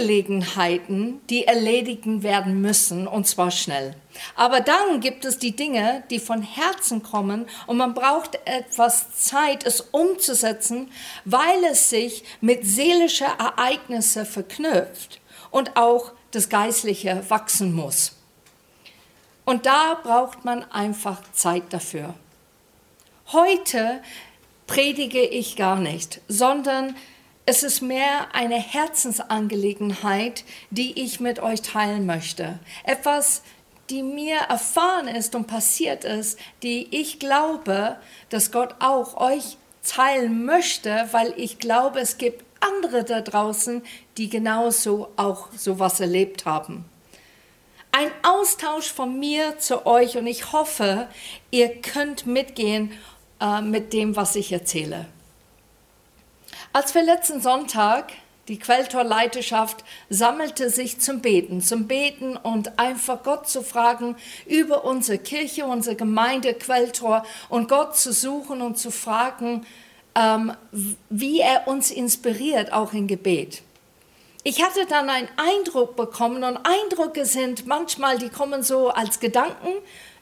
Angelegenheiten, die erledigen werden müssen, und zwar schnell. Aber dann gibt es die Dinge, die von Herzen kommen und man braucht etwas Zeit, es umzusetzen, weil es sich mit seelischen Ereignissen verknüpft und auch das Geistliche wachsen muss. Und da braucht man einfach Zeit dafür. Heute predige ich gar nicht, sondern es ist mehr eine Herzensangelegenheit, die ich mit euch teilen möchte. Etwas, die mir erfahren ist und passiert ist, die ich glaube, dass Gott auch euch teilen möchte, weil ich glaube, es gibt andere da draußen, die genauso auch sowas erlebt haben. Ein Austausch von mir zu euch und ich hoffe, ihr könnt mitgehen äh, mit dem, was ich erzähle. Als wir letzten Sonntag die Quelltorleiterschaft sammelte sich zum Beten, zum Beten und einfach Gott zu fragen über unsere Kirche, unsere Gemeinde Quelltor und Gott zu suchen und zu fragen, ähm, wie er uns inspiriert, auch im Gebet. Ich hatte dann einen Eindruck bekommen und Eindrücke sind manchmal, die kommen so als Gedanken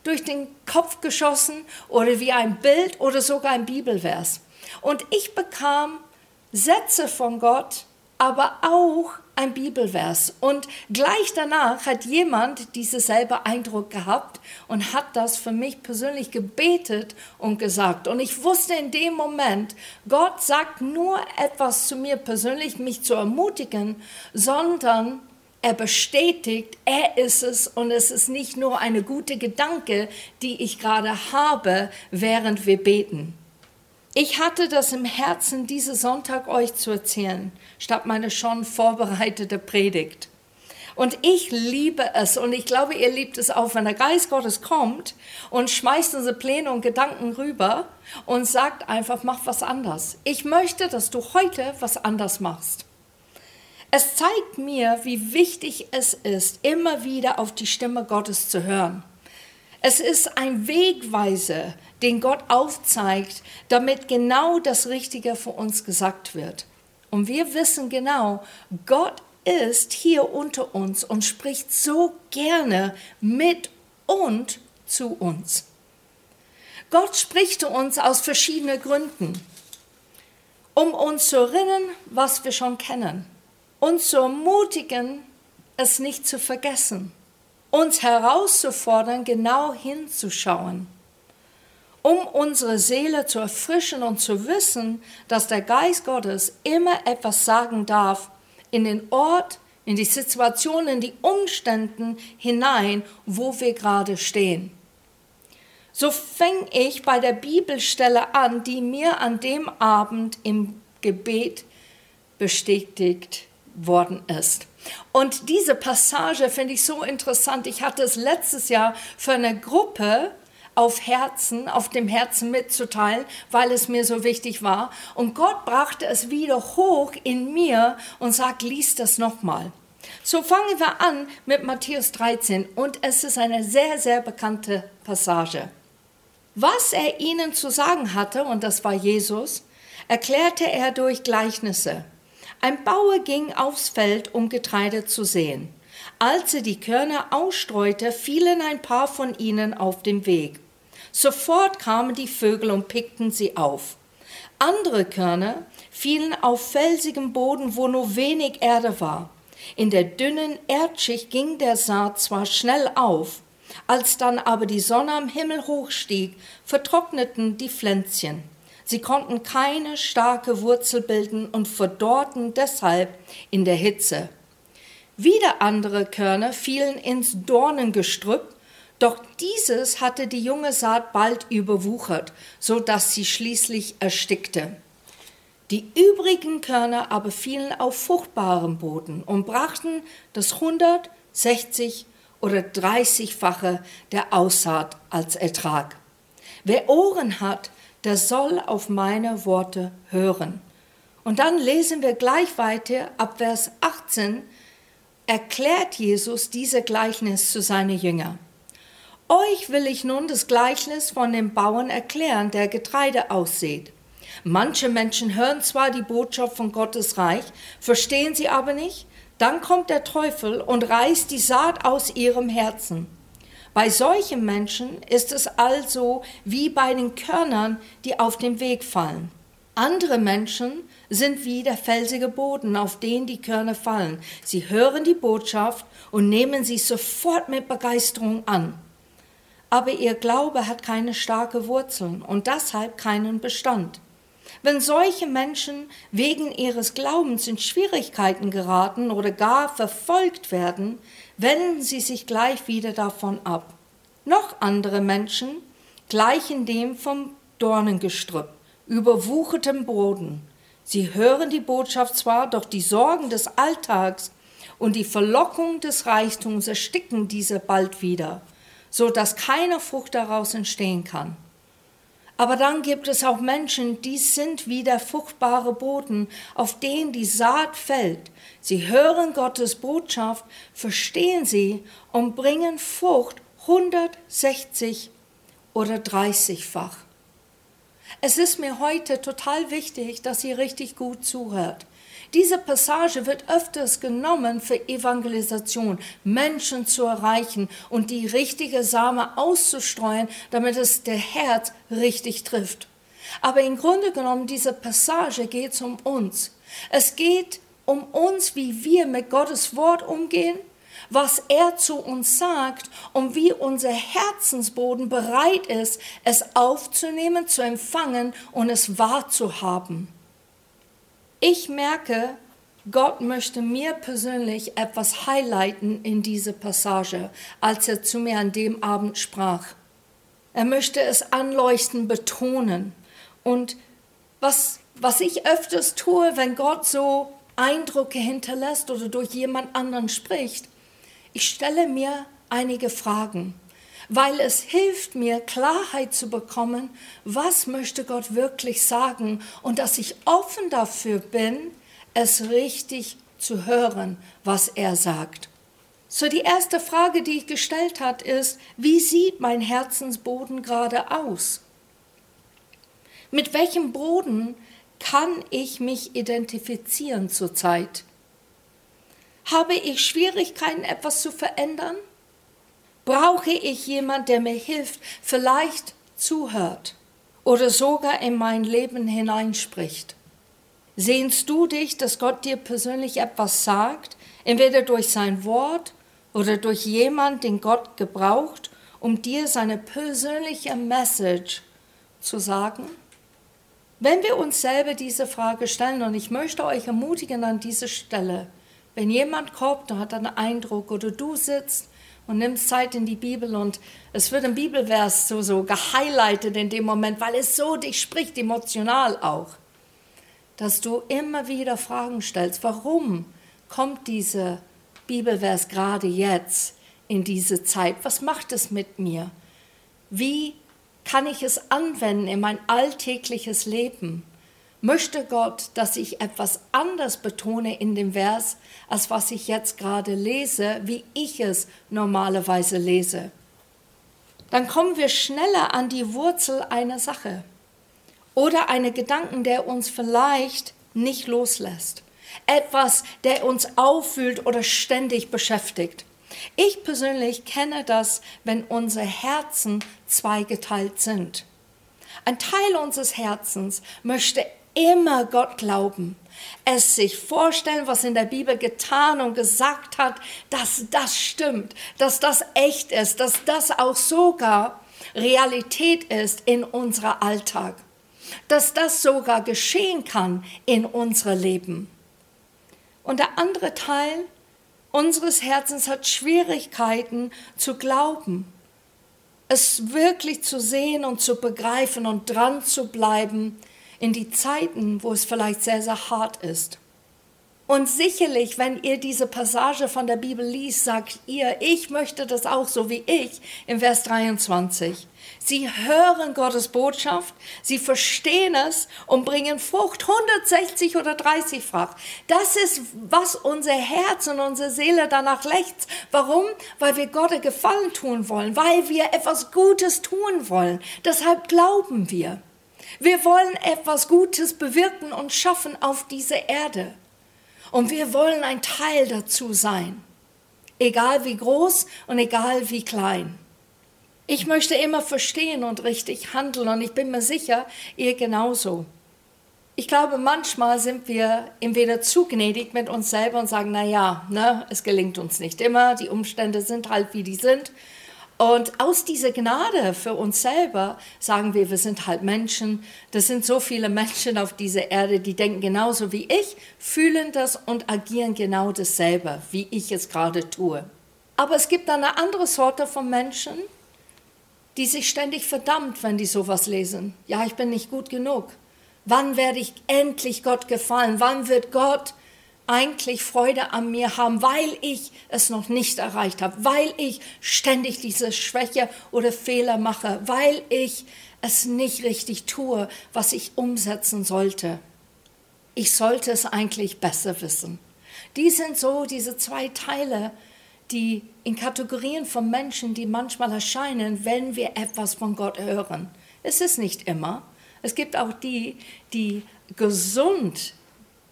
durch den Kopf geschossen oder wie ein Bild oder sogar ein Bibelvers. Und ich bekam Sätze von Gott, aber auch ein Bibelvers. Und gleich danach hat jemand diesen selben Eindruck gehabt und hat das für mich persönlich gebetet und gesagt. Und ich wusste in dem Moment, Gott sagt nur etwas zu mir persönlich, mich zu ermutigen, sondern er bestätigt, er ist es und es ist nicht nur eine gute Gedanke, die ich gerade habe, während wir beten. Ich hatte das im Herzen, diesen Sonntag euch zu erzählen, statt meine schon vorbereitete Predigt. Und ich liebe es und ich glaube, ihr liebt es auch, wenn der Geist Gottes kommt und schmeißt unsere Pläne und Gedanken rüber und sagt einfach, mach was anders. Ich möchte, dass du heute was anders machst. Es zeigt mir, wie wichtig es ist, immer wieder auf die Stimme Gottes zu hören. Es ist ein Wegweiser, den Gott aufzeigt, damit genau das Richtige für uns gesagt wird. Und wir wissen genau, Gott ist hier unter uns und spricht so gerne mit und zu uns. Gott spricht zu uns aus verschiedenen Gründen, um uns zu erinnern, was wir schon kennen, uns zu ermutigen, es nicht zu vergessen uns herauszufordern, genau hinzuschauen, um unsere Seele zu erfrischen und zu wissen, dass der Geist Gottes immer etwas sagen darf in den Ort, in die Situation, in die Umstände hinein, wo wir gerade stehen. So fange ich bei der Bibelstelle an, die mir an dem Abend im Gebet bestätigt worden ist. Und diese Passage finde ich so interessant. Ich hatte es letztes Jahr für eine Gruppe auf Herzen, auf dem Herzen mitzuteilen, weil es mir so wichtig war. Und Gott brachte es wieder hoch in mir und sagt, lies das nochmal. So fangen wir an mit Matthäus 13 und es ist eine sehr, sehr bekannte Passage. Was er ihnen zu sagen hatte, und das war Jesus, erklärte er durch Gleichnisse. Ein Bauer ging aufs Feld, um Getreide zu säen. Als er die Körner ausstreute, fielen ein paar von ihnen auf den Weg. Sofort kamen die Vögel und pickten sie auf. Andere Körner fielen auf felsigem Boden, wo nur wenig Erde war. In der dünnen Erdschicht ging der Saat zwar schnell auf, als dann aber die Sonne am Himmel hochstieg, vertrockneten die Pflänzchen. Sie konnten keine starke Wurzel bilden und verdorrten deshalb in der Hitze. Wieder andere Körner fielen ins Dornengestrüpp, doch dieses hatte die junge Saat bald überwuchert, so dass sie schließlich erstickte. Die übrigen Körner aber fielen auf fruchtbarem Boden und brachten das 100, 60 oder 30-fache der Aussaat als Ertrag. Wer Ohren hat, der soll auf meine Worte hören. Und dann lesen wir gleich weiter ab Vers 18, erklärt Jesus diese Gleichnis zu seinen Jüngern. Euch will ich nun das Gleichnis von dem Bauern erklären, der Getreide aussät. Manche Menschen hören zwar die Botschaft von Gottes Reich, verstehen sie aber nicht. Dann kommt der Teufel und reißt die Saat aus ihrem Herzen. Bei solchen Menschen ist es also wie bei den Körnern, die auf dem Weg fallen. Andere Menschen sind wie der felsige Boden, auf den die Körner fallen. Sie hören die Botschaft und nehmen sie sofort mit Begeisterung an. Aber ihr Glaube hat keine starke Wurzeln und deshalb keinen Bestand. Wenn solche Menschen wegen ihres Glaubens in Schwierigkeiten geraten oder gar verfolgt werden, wenden sie sich gleich wieder davon ab. Noch andere Menschen gleichen dem vom Dornengestrüpp überwuchertem Boden. Sie hören die Botschaft zwar, doch die Sorgen des Alltags und die Verlockung des Reichtums ersticken diese bald wieder, so dass keine Frucht daraus entstehen kann. Aber dann gibt es auch Menschen, die sind wie der fruchtbare Boden, auf den die Saat fällt. Sie hören Gottes Botschaft, verstehen sie und bringen Frucht 160 oder 30-fach. Es ist mir heute total wichtig, dass ihr richtig gut zuhört. Diese Passage wird öfters genommen für Evangelisation, Menschen zu erreichen und die richtige Same auszustreuen, damit es der Herz richtig trifft. Aber im Grunde genommen, diese Passage geht um uns. Es geht um uns, wie wir mit Gottes Wort umgehen was er zu uns sagt und wie unser Herzensboden bereit ist, es aufzunehmen, zu empfangen und es wahrzuhaben. Ich merke, Gott möchte mir persönlich etwas highlighten in diese Passage, als er zu mir an dem Abend sprach. Er möchte es anleuchten, betonen. Und was, was ich öfters tue, wenn Gott so Eindrücke hinterlässt oder durch jemand anderen spricht, ich stelle mir einige Fragen, weil es hilft mir, Klarheit zu bekommen, was möchte Gott wirklich sagen und dass ich offen dafür bin, es richtig zu hören, was er sagt. So die erste Frage, die ich gestellt hat, ist, wie sieht mein Herzensboden gerade aus? Mit welchem Boden kann ich mich identifizieren zurzeit? Habe ich Schwierigkeiten, etwas zu verändern? Brauche ich jemand, der mir hilft, vielleicht zuhört oder sogar in mein Leben hineinspricht? Sehnst du dich, dass Gott dir persönlich etwas sagt, entweder durch sein Wort oder durch jemand, den Gott gebraucht, um dir seine persönliche Message zu sagen? Wenn wir uns selber diese Frage stellen, und ich möchte euch ermutigen an dieser Stelle, wenn jemand kommt und hat einen Eindruck oder du sitzt und nimmst Zeit in die Bibel und es wird ein Bibelvers so, so gehighlightet in dem Moment, weil es so dich spricht, emotional auch, dass du immer wieder Fragen stellst, warum kommt dieser Bibelvers gerade jetzt in diese Zeit? Was macht es mit mir? Wie kann ich es anwenden in mein alltägliches Leben? Möchte Gott, dass ich etwas anders betone in dem Vers, als was ich jetzt gerade lese, wie ich es normalerweise lese. Dann kommen wir schneller an die Wurzel einer Sache oder einen Gedanken, der uns vielleicht nicht loslässt. Etwas, der uns auffühlt oder ständig beschäftigt. Ich persönlich kenne das, wenn unsere Herzen zweigeteilt sind. Ein Teil unseres Herzens möchte immer Gott glauben, es sich vorstellen, was in der Bibel getan und gesagt hat, dass das stimmt, dass das echt ist, dass das auch sogar Realität ist in unserem Alltag, dass das sogar geschehen kann in unserem Leben. Und der andere Teil unseres Herzens hat Schwierigkeiten zu glauben, es wirklich zu sehen und zu begreifen und dran zu bleiben, in die Zeiten, wo es vielleicht sehr, sehr hart ist. Und sicherlich, wenn ihr diese Passage von der Bibel liest, sagt ihr, ich möchte das auch so wie ich im Vers 23. Sie hören Gottes Botschaft, sie verstehen es und bringen Frucht 160 oder 30-fach. Das ist, was unser Herz und unsere Seele danach lechzt. Warum? Weil wir Gott Gefallen tun wollen, weil wir etwas Gutes tun wollen. Deshalb glauben wir. Wir wollen etwas Gutes bewirken und schaffen auf dieser Erde. Und wir wollen ein Teil dazu sein. Egal wie groß und egal wie klein. Ich möchte immer verstehen und richtig handeln und ich bin mir sicher, ihr genauso. Ich glaube, manchmal sind wir entweder zu gnädig mit uns selber und sagen, na ja, ne, es gelingt uns nicht immer, die Umstände sind halt wie die sind. Und aus dieser Gnade für uns selber sagen wir, wir sind halt Menschen. Das sind so viele Menschen auf dieser Erde, die denken genauso wie ich, fühlen das und agieren genau dasselbe, wie ich es gerade tue. Aber es gibt eine andere Sorte von Menschen, die sich ständig verdammt, wenn die sowas lesen. Ja, ich bin nicht gut genug. Wann werde ich endlich Gott gefallen? Wann wird Gott eigentlich Freude an mir haben, weil ich es noch nicht erreicht habe, weil ich ständig diese Schwäche oder Fehler mache, weil ich es nicht richtig tue, was ich umsetzen sollte. Ich sollte es eigentlich besser wissen. Die sind so diese zwei Teile, die in Kategorien von Menschen, die manchmal erscheinen, wenn wir etwas von Gott hören. Es ist nicht immer. Es gibt auch die, die gesund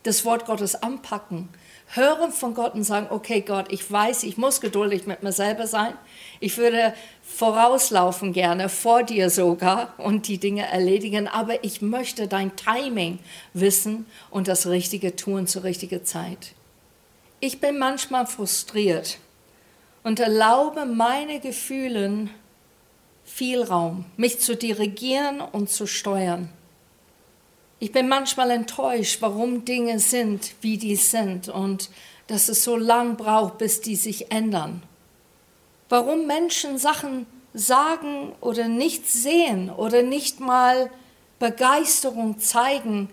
das Wort Gottes anpacken, hören von Gott und sagen, okay Gott, ich weiß, ich muss geduldig mit mir selber sein. Ich würde vorauslaufen gerne, vor dir sogar und die Dinge erledigen, aber ich möchte dein Timing wissen und das Richtige tun zur richtigen Zeit. Ich bin manchmal frustriert und erlaube meine Gefühlen viel Raum, mich zu dirigieren und zu steuern. Ich bin manchmal enttäuscht, warum Dinge sind, wie die sind und dass es so lang braucht, bis die sich ändern. Warum Menschen Sachen sagen oder nicht sehen oder nicht mal Begeisterung zeigen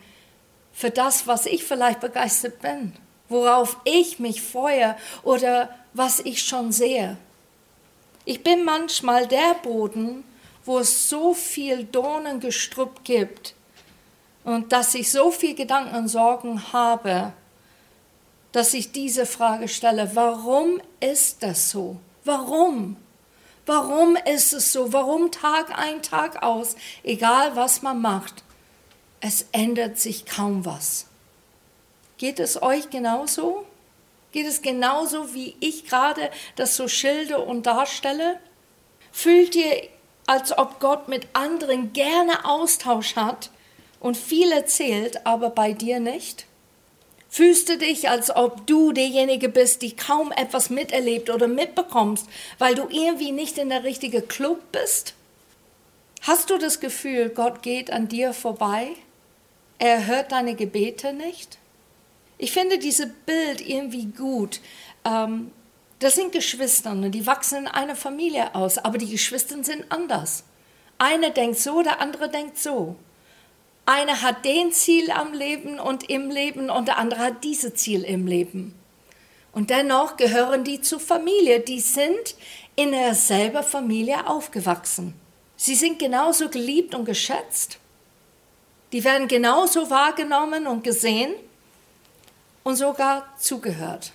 für das, was ich vielleicht begeistert bin, worauf ich mich freue oder was ich schon sehe. Ich bin manchmal der Boden, wo es so viel Dornengestrüpp gibt und dass ich so viel Gedanken und Sorgen habe, dass ich diese Frage stelle, warum ist das so? Warum? Warum ist es so? Warum Tag ein, Tag aus, egal was man macht, es ändert sich kaum was? Geht es euch genauso? Geht es genauso, wie ich gerade das so schilde und darstelle? Fühlt ihr, als ob Gott mit anderen gerne Austausch hat und viel erzählt, aber bei dir nicht? Fühlst du dich, als ob du derjenige bist, die kaum etwas miterlebt oder mitbekommst, weil du irgendwie nicht in der richtigen Club bist? Hast du das Gefühl, Gott geht an dir vorbei? Er hört deine Gebete nicht? Ich finde dieses Bild irgendwie gut. Ähm, das sind Geschwister und die wachsen in einer Familie aus, aber die Geschwister sind anders. Einer denkt so, der andere denkt so. Einer hat den Ziel am Leben und im Leben und der andere hat dieses Ziel im Leben. Und dennoch gehören die zur Familie. Die sind in derselben Familie aufgewachsen. Sie sind genauso geliebt und geschätzt. Die werden genauso wahrgenommen und gesehen und sogar zugehört.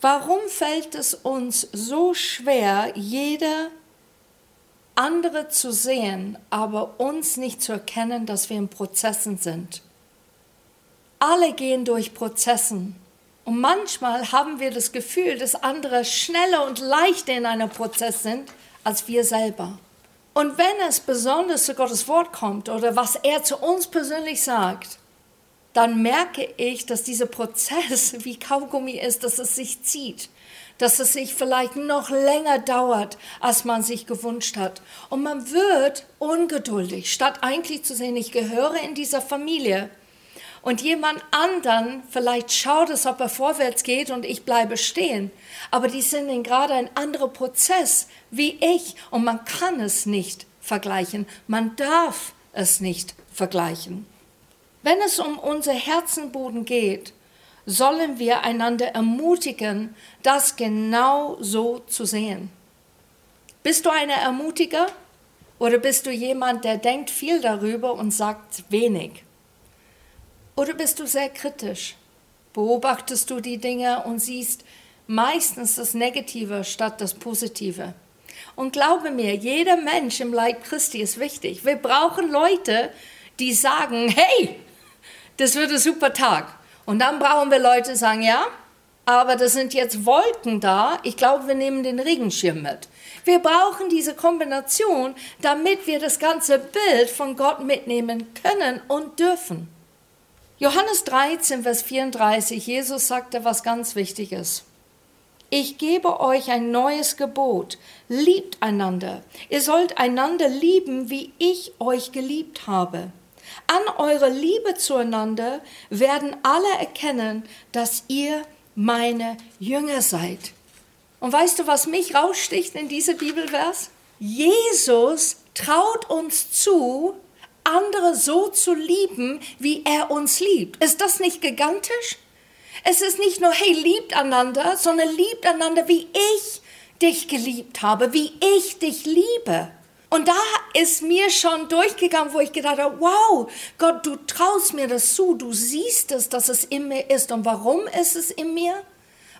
Warum fällt es uns so schwer, jeder andere zu sehen, aber uns nicht zu erkennen, dass wir in Prozessen sind? Alle gehen durch Prozessen. Und manchmal haben wir das Gefühl, dass andere schneller und leichter in einem Prozess sind als wir selber. Und wenn es besonders zu Gottes Wort kommt oder was er zu uns persönlich sagt, dann merke ich, dass dieser Prozess wie Kaugummi ist, dass es sich zieht, dass es sich vielleicht noch länger dauert, als man sich gewünscht hat. Und man wird ungeduldig, statt eigentlich zu sehen, ich gehöre in dieser Familie. Und jemand anderen vielleicht schaut es, ob er vorwärts geht und ich bleibe stehen. Aber die sind in gerade ein anderer Prozess wie ich und man kann es nicht vergleichen. Man darf es nicht vergleichen. Wenn es um unser Herzenboden geht, sollen wir einander ermutigen, das genau so zu sehen. Bist du eine Ermutiger oder bist du jemand, der denkt viel darüber und sagt wenig? Oder bist du sehr kritisch? Beobachtest du die Dinge und siehst meistens das Negative statt das Positive? Und glaube mir, jeder Mensch im Leib Christi ist wichtig. Wir brauchen Leute, die sagen, hey, das wird ein super Tag. Und dann brauchen wir Leute, die sagen, ja, aber das sind jetzt Wolken da. Ich glaube, wir nehmen den Regenschirm mit. Wir brauchen diese Kombination, damit wir das ganze Bild von Gott mitnehmen können und dürfen. Johannes 13, Vers 34, Jesus sagte was ganz Wichtiges. Ich gebe euch ein neues Gebot. Liebt einander. Ihr sollt einander lieben, wie ich euch geliebt habe. An eurer Liebe zueinander werden alle erkennen, dass ihr meine Jünger seid. Und weißt du, was mich raussticht in diese Bibelvers? Jesus traut uns zu, andere so zu lieben, wie er uns liebt. Ist das nicht gigantisch? Es ist nicht nur, hey, liebt einander, sondern liebt einander, wie ich dich geliebt habe, wie ich dich liebe. Und da ist mir schon durchgegangen, wo ich gedacht habe, wow, Gott, du traust mir das zu, du siehst es, dass es in mir ist. Und warum ist es in mir?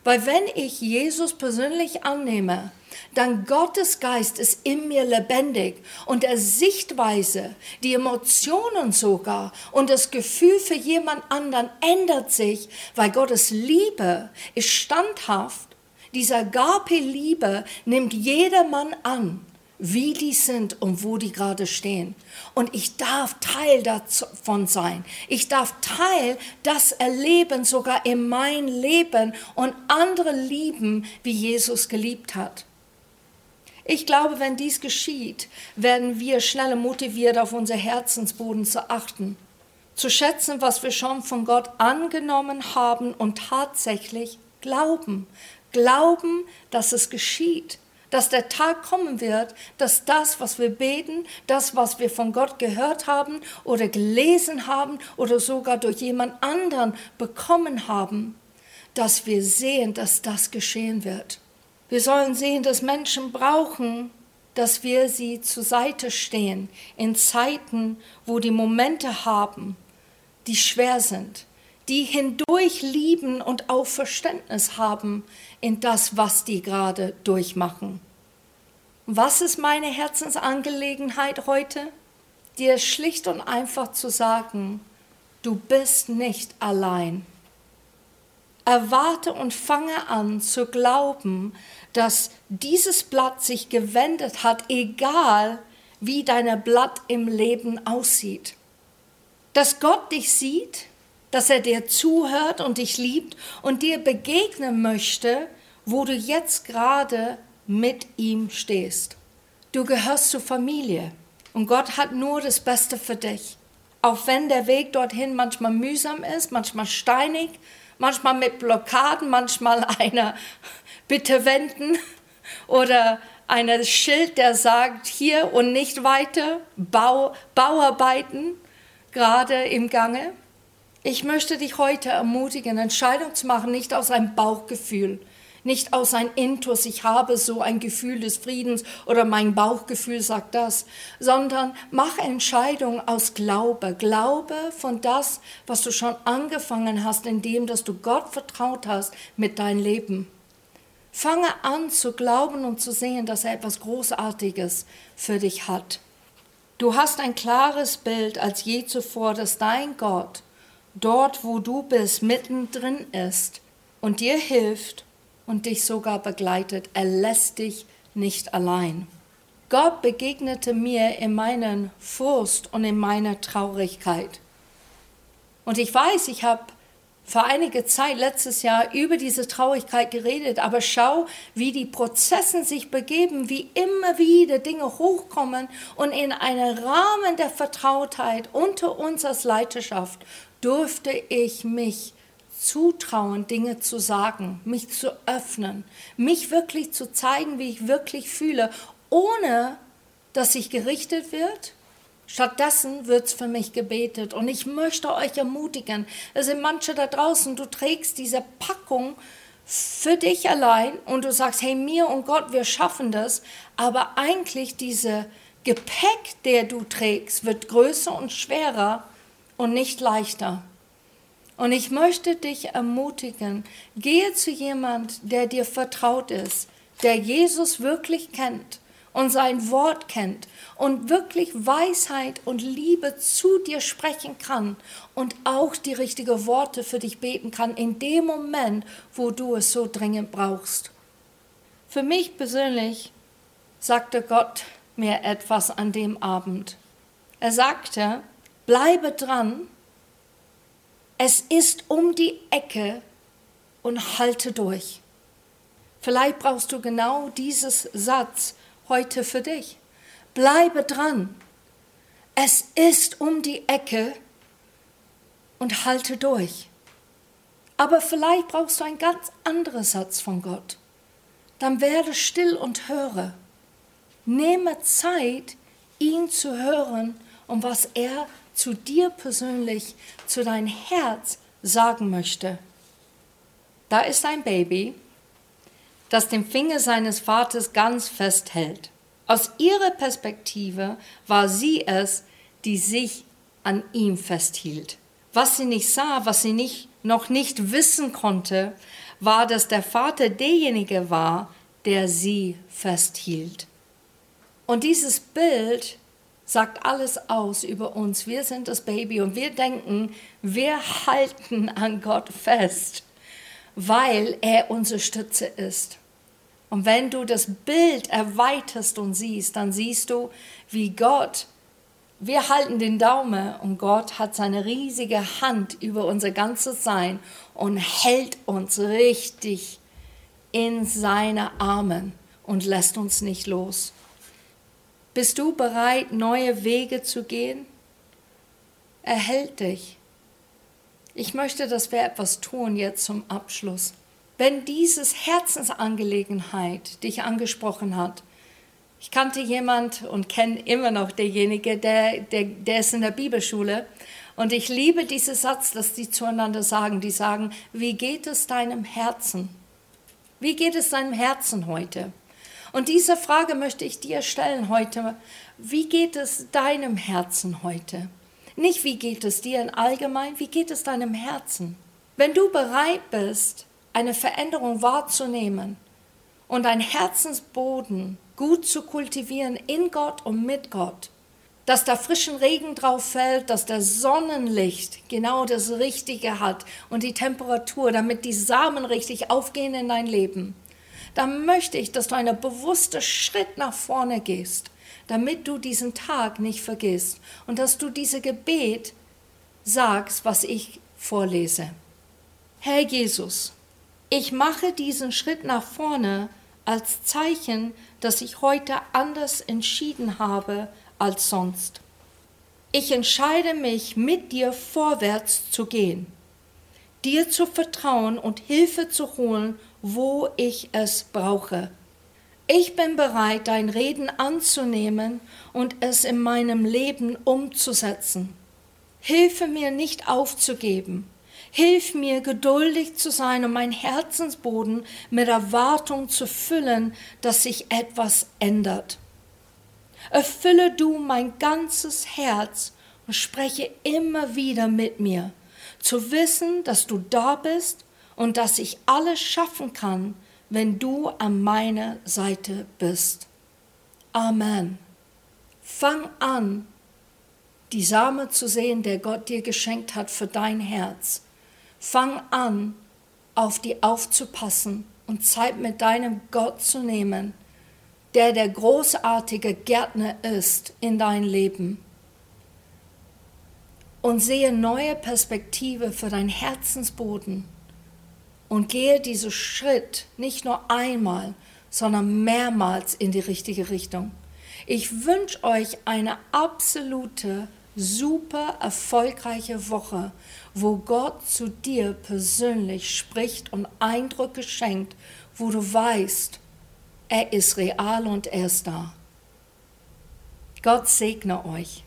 Weil wenn ich Jesus persönlich annehme, dann Gottes Geist ist in mir lebendig und der Sichtweise, die Emotionen sogar und das Gefühl für jemand anderen ändert sich, weil Gottes Liebe ist standhaft. Dieser Agape-Liebe nimmt jedermann an wie die sind und wo die gerade stehen. Und ich darf Teil davon sein. Ich darf Teil das erleben, sogar in mein Leben und andere lieben, wie Jesus geliebt hat. Ich glaube, wenn dies geschieht, werden wir schneller motiviert, auf unser Herzensboden zu achten, zu schätzen, was wir schon von Gott angenommen haben und tatsächlich glauben. Glauben, dass es geschieht dass der Tag kommen wird, dass das, was wir beten, das, was wir von Gott gehört haben oder gelesen haben oder sogar durch jemand anderen bekommen haben, dass wir sehen, dass das geschehen wird. Wir sollen sehen, dass Menschen brauchen, dass wir sie zur Seite stehen in Zeiten, wo die Momente haben, die schwer sind, die hindurch lieben und auch Verständnis haben in das, was die gerade durchmachen. Was ist meine Herzensangelegenheit heute? Dir schlicht und einfach zu sagen, du bist nicht allein. Erwarte und fange an zu glauben, dass dieses Blatt sich gewendet hat, egal wie dein Blatt im Leben aussieht. Dass Gott dich sieht, dass er dir zuhört und dich liebt und dir begegnen möchte, wo du jetzt gerade mit ihm stehst. Du gehörst zur Familie und Gott hat nur das Beste für dich. Auch wenn der Weg dorthin manchmal mühsam ist, manchmal steinig, manchmal mit Blockaden, manchmal einer Bitte wenden oder ein Schild, der sagt hier und nicht weiter, Bau, Bauarbeiten gerade im Gange. Ich möchte dich heute ermutigen, Entscheidungen zu machen, nicht aus einem Bauchgefühl, nicht aus ein Intus, ich habe so ein Gefühl des Friedens oder mein Bauchgefühl sagt das, sondern mach Entscheidungen aus Glaube. Glaube von das, was du schon angefangen hast, indem dass du Gott vertraut hast mit deinem Leben. Fange an zu glauben und zu sehen, dass er etwas Großartiges für dich hat. Du hast ein klares Bild als je zuvor, dass dein Gott dort, wo du bist, mittendrin ist und dir hilft und dich sogar begleitet. Er lässt dich nicht allein. Gott begegnete mir in meinen Frust und in meiner Traurigkeit. Und ich weiß, ich habe vor einiger Zeit letztes Jahr über diese Traurigkeit geredet, aber schau, wie die Prozesse sich begeben, wie immer wieder Dinge hochkommen und in einem Rahmen der Vertrautheit unter uns als Leiterschaft durfte ich mich zutrauen, Dinge zu sagen, mich zu öffnen, mich wirklich zu zeigen, wie ich wirklich fühle, ohne dass ich gerichtet wird. Stattdessen wird es für mich gebetet. Und ich möchte euch ermutigen, es sind manche da draußen, du trägst diese Packung für dich allein und du sagst, hey, mir und Gott, wir schaffen das. Aber eigentlich diese Gepäck, der du trägst, wird größer und schwerer und nicht leichter. Und ich möchte dich ermutigen, gehe zu jemand, der dir vertraut ist, der Jesus wirklich kennt und sein Wort kennt und wirklich Weisheit und Liebe zu dir sprechen kann und auch die richtigen Worte für dich beten kann in dem Moment, wo du es so dringend brauchst. Für mich persönlich sagte Gott mir etwas an dem Abend. Er sagte, bleibe dran, es ist um die Ecke und halte durch. Vielleicht brauchst du genau dieses Satz heute für dich. Bleibe dran. Es ist um die Ecke und halte durch. Aber vielleicht brauchst du einen ganz anderen Satz von Gott. Dann werde still und höre. Nehme Zeit, ihn zu hören und was er zu dir persönlich, zu dein Herz sagen möchte. Da ist ein Baby, das den Finger seines Vaters ganz fest hält. Aus ihrer Perspektive war sie es, die sich an ihm festhielt. Was sie nicht sah, was sie nicht, noch nicht wissen konnte, war, dass der Vater derjenige war, der sie festhielt. Und dieses Bild sagt alles aus über uns. Wir sind das Baby und wir denken, wir halten an Gott fest weil er unsere Stütze ist. Und wenn du das Bild erweiterst und siehst, dann siehst du, wie Gott, wir halten den Daumen und Gott hat seine riesige Hand über unser ganzes Sein und hält uns richtig in seine Armen und lässt uns nicht los. Bist du bereit, neue Wege zu gehen? Er hält dich. Ich möchte, dass wir etwas tun jetzt zum Abschluss. Wenn dieses Herzensangelegenheit dich angesprochen hat, ich kannte jemand und kenne immer noch derjenige, der, der, der ist in der Bibelschule. Und ich liebe diesen Satz, dass die zueinander sagen. Die sagen, wie geht es deinem Herzen? Wie geht es deinem Herzen heute? Und diese Frage möchte ich dir stellen heute. Wie geht es deinem Herzen heute? Nicht, wie geht es dir in allgemein, wie geht es deinem Herzen? Wenn du bereit bist, eine Veränderung wahrzunehmen und dein Herzensboden gut zu kultivieren in Gott und mit Gott, dass da frischen Regen drauf fällt, dass der Sonnenlicht genau das Richtige hat und die Temperatur, damit die Samen richtig aufgehen in dein Leben, dann möchte ich, dass du einen bewussten Schritt nach vorne gehst damit du diesen Tag nicht vergisst und dass du diese Gebet sagst, was ich vorlese. Herr Jesus, ich mache diesen Schritt nach vorne als Zeichen, dass ich heute anders entschieden habe als sonst. Ich entscheide mich, mit dir vorwärts zu gehen, dir zu vertrauen und Hilfe zu holen, wo ich es brauche. Ich bin bereit, dein Reden anzunehmen und es in meinem Leben umzusetzen. Hilfe mir nicht aufzugeben. Hilf mir, geduldig zu sein und mein Herzensboden mit Erwartung zu füllen, dass sich etwas ändert. Erfülle du mein ganzes Herz und spreche immer wieder mit mir, zu wissen, dass du da bist und dass ich alles schaffen kann, wenn du an meiner Seite bist. Amen. Fang an, die Same zu sehen, der Gott dir geschenkt hat für dein Herz. Fang an, auf die aufzupassen und Zeit mit deinem Gott zu nehmen, der der großartige Gärtner ist in dein Leben. Und sehe neue Perspektive für dein Herzensboden und gehe diesen Schritt nicht nur einmal, sondern mehrmals in die richtige Richtung. Ich wünsche euch eine absolute, super erfolgreiche Woche, wo Gott zu dir persönlich spricht und Eindrücke schenkt, wo du weißt, er ist real und er ist da. Gott segne euch.